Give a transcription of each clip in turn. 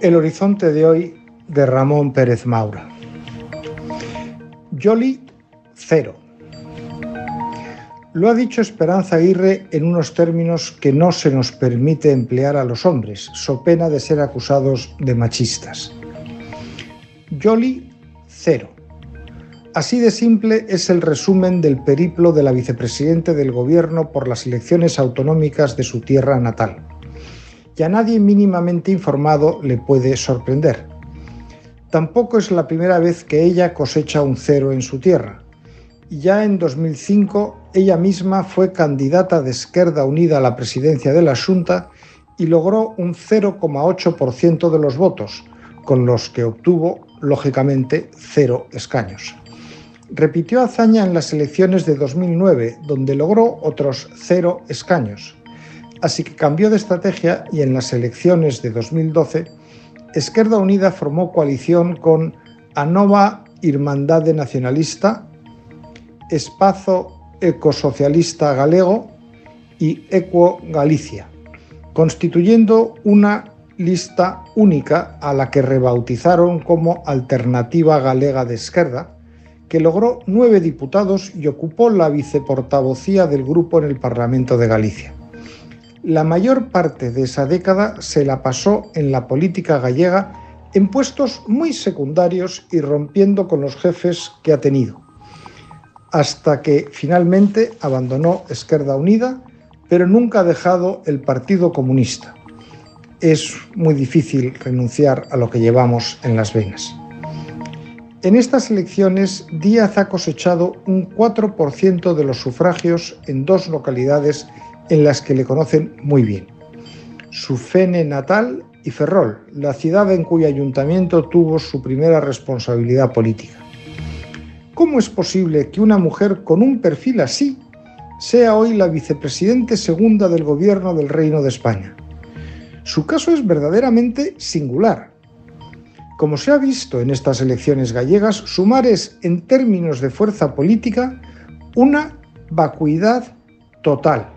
El horizonte de hoy de Ramón Pérez Maura. Yoli, cero. Lo ha dicho Esperanza Aguirre en unos términos que no se nos permite emplear a los hombres, so pena de ser acusados de machistas. Yoli, cero. Así de simple es el resumen del periplo de la vicepresidente del Gobierno por las elecciones autonómicas de su tierra natal y a nadie mínimamente informado le puede sorprender. Tampoco es la primera vez que ella cosecha un cero en su tierra. Ya en 2005 ella misma fue candidata de Esquerda Unida a la presidencia de la Junta y logró un 0,8% de los votos, con los que obtuvo, lógicamente, cero escaños. Repitió hazaña en las elecciones de 2009, donde logró otros cero escaños. Así que cambió de estrategia y en las elecciones de 2012, Esquerda Unida formó coalición con Anova Irmandade Nacionalista, Espazo Ecosocialista Galego y Equo Galicia, constituyendo una lista única a la que rebautizaron como Alternativa Galega de Esquerda, que logró nueve diputados y ocupó la viceportavocía del grupo en el Parlamento de Galicia. La mayor parte de esa década se la pasó en la política gallega en puestos muy secundarios y rompiendo con los jefes que ha tenido, hasta que finalmente abandonó Esquerda Unida, pero nunca ha dejado el Partido Comunista. Es muy difícil renunciar a lo que llevamos en las venas. En estas elecciones, Díaz ha cosechado un 4% de los sufragios en dos localidades en las que le conocen muy bien. Su fene natal y Ferrol, la ciudad en cuyo ayuntamiento tuvo su primera responsabilidad política. ¿Cómo es posible que una mujer con un perfil así sea hoy la vicepresidente segunda del gobierno del Reino de España? Su caso es verdaderamente singular. Como se ha visto en estas elecciones gallegas, Sumar es, en términos de fuerza política, una vacuidad total.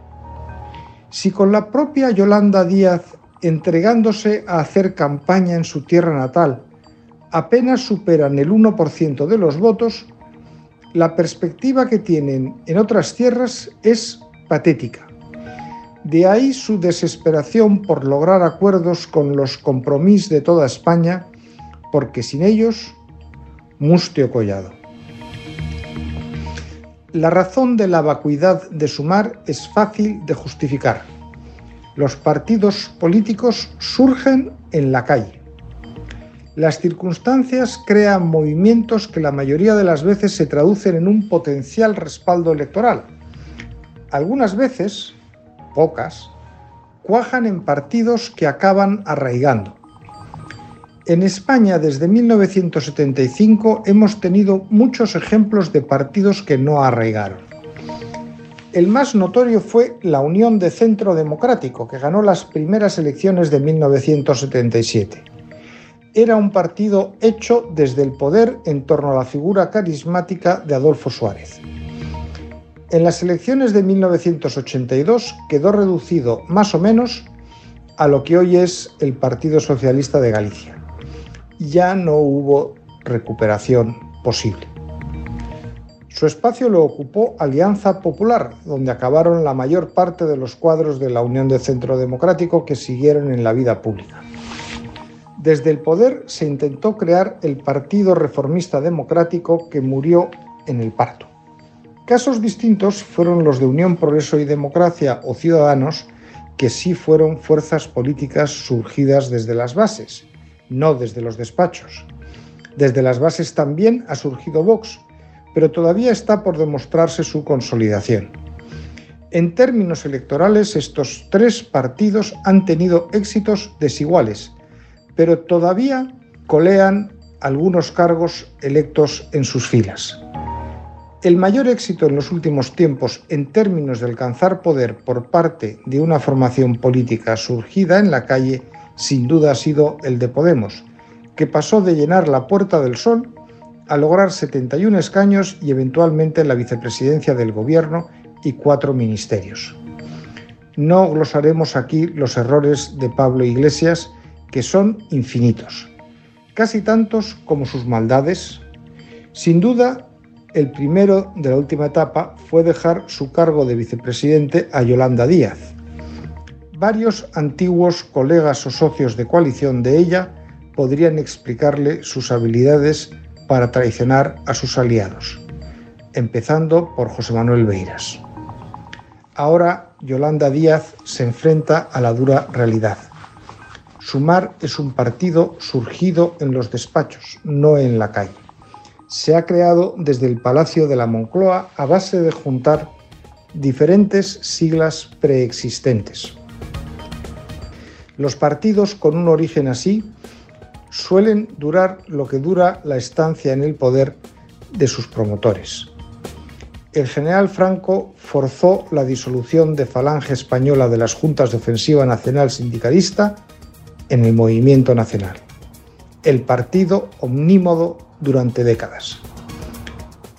Si con la propia Yolanda Díaz entregándose a hacer campaña en su tierra natal apenas superan el 1% de los votos, la perspectiva que tienen en otras tierras es patética. De ahí su desesperación por lograr acuerdos con los compromisos de toda España, porque sin ellos, mustio collado. La razón de la vacuidad de Sumar es fácil de justificar. Los partidos políticos surgen en la calle. Las circunstancias crean movimientos que la mayoría de las veces se traducen en un potencial respaldo electoral. Algunas veces, pocas, cuajan en partidos que acaban arraigando. En España desde 1975 hemos tenido muchos ejemplos de partidos que no arraigaron. El más notorio fue la Unión de Centro Democrático, que ganó las primeras elecciones de 1977. Era un partido hecho desde el poder en torno a la figura carismática de Adolfo Suárez. En las elecciones de 1982 quedó reducido más o menos a lo que hoy es el Partido Socialista de Galicia ya no hubo recuperación posible. Su espacio lo ocupó Alianza Popular, donde acabaron la mayor parte de los cuadros de la Unión de Centro Democrático que siguieron en la vida pública. Desde el poder se intentó crear el Partido Reformista Democrático que murió en el parto. Casos distintos fueron los de Unión Progreso y Democracia o Ciudadanos, que sí fueron fuerzas políticas surgidas desde las bases no desde los despachos. Desde las bases también ha surgido Vox, pero todavía está por demostrarse su consolidación. En términos electorales, estos tres partidos han tenido éxitos desiguales, pero todavía colean algunos cargos electos en sus filas. El mayor éxito en los últimos tiempos en términos de alcanzar poder por parte de una formación política surgida en la calle sin duda ha sido el de Podemos, que pasó de llenar la Puerta del Sol a lograr 71 escaños y eventualmente la vicepresidencia del gobierno y cuatro ministerios. No glosaremos aquí los errores de Pablo Iglesias, que son infinitos, casi tantos como sus maldades. Sin duda, el primero de la última etapa fue dejar su cargo de vicepresidente a Yolanda Díaz. Varios antiguos colegas o socios de coalición de ella podrían explicarle sus habilidades para traicionar a sus aliados, empezando por José Manuel Beiras. Ahora Yolanda Díaz se enfrenta a la dura realidad. Sumar es un partido surgido en los despachos, no en la calle. Se ha creado desde el Palacio de la Moncloa a base de juntar diferentes siglas preexistentes. Los partidos con un origen así suelen durar lo que dura la estancia en el poder de sus promotores el general Franco forzó la disolución de Falange Española de las Juntas de Ofensiva Nacional Sindicalista en el Movimiento Nacional, el partido omnímodo durante décadas.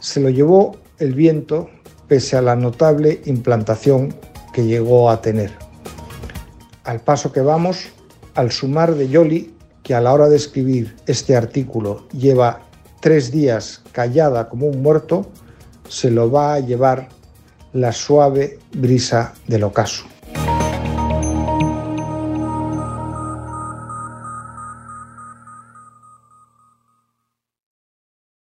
Se lo llevó el viento pese a la notable implantación que llegó a tener. Al paso que vamos, al sumar de Yoli, que a la hora de escribir este artículo lleva tres días callada como un muerto, se lo va a llevar la suave brisa del ocaso.